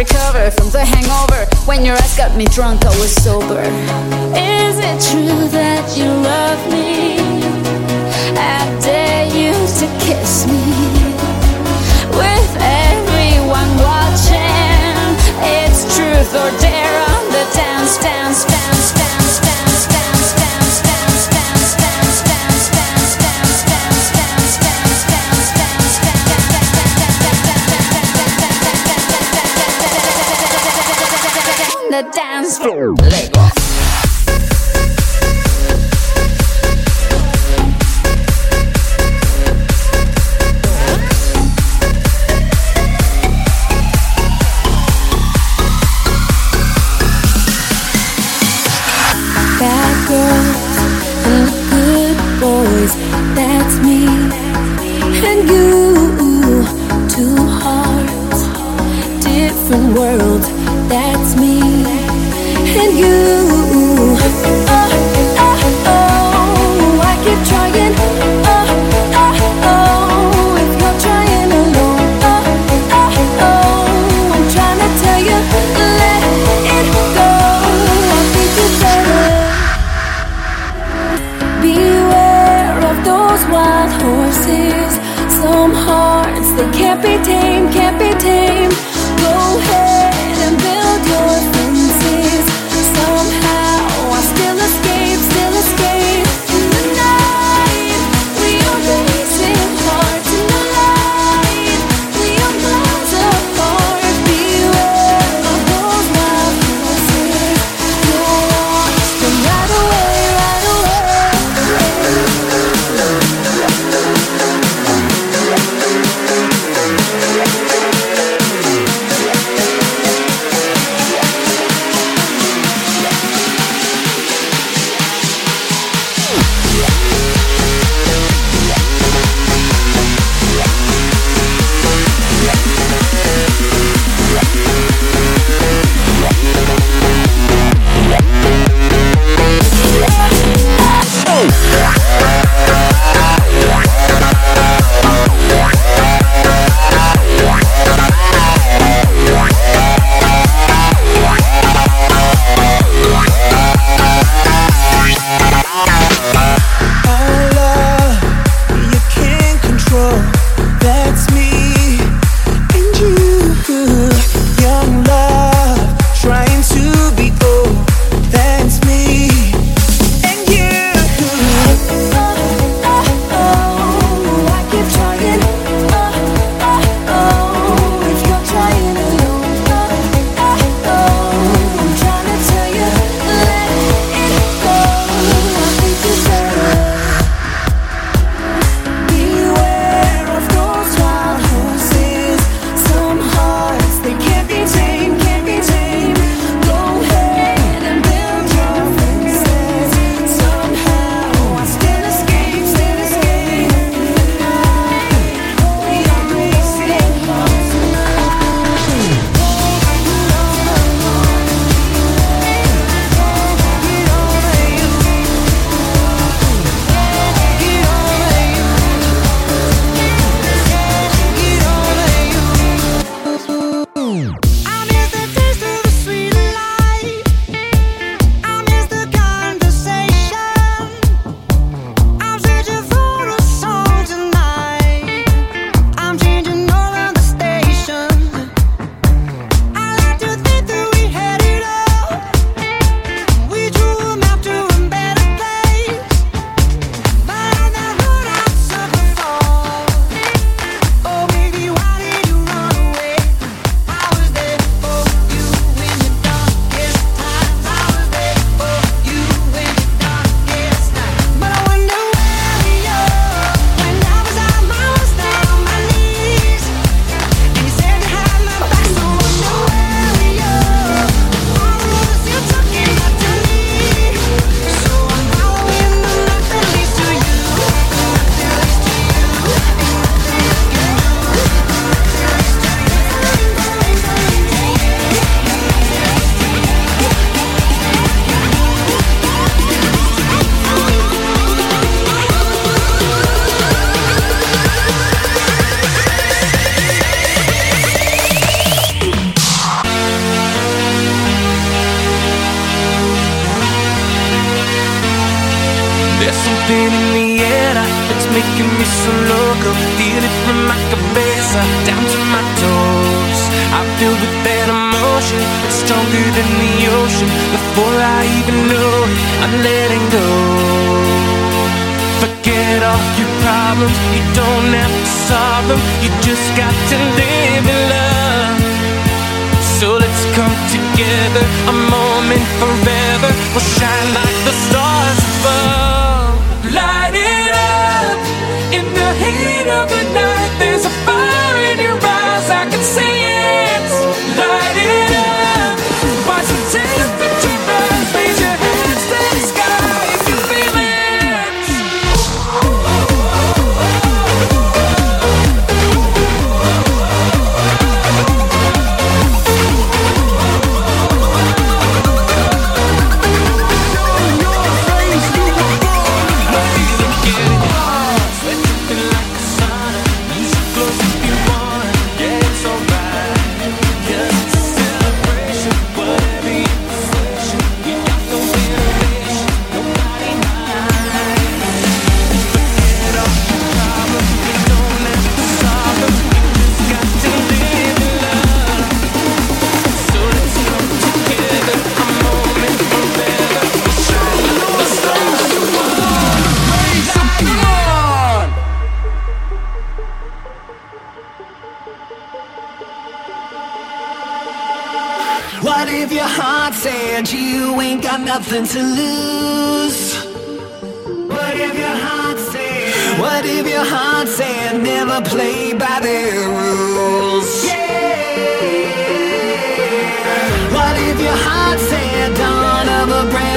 recover from the hangover. When your eyes got me drunk, I was sober. Is it true that you love me? I dare you to kiss me. With everyone watching, it's truth or dare on the dance, dance. Let's go. good night. nothing to lose. What if your heart said? What if your heart said never play by the rules? Yeah. What if your heart said don't ever break?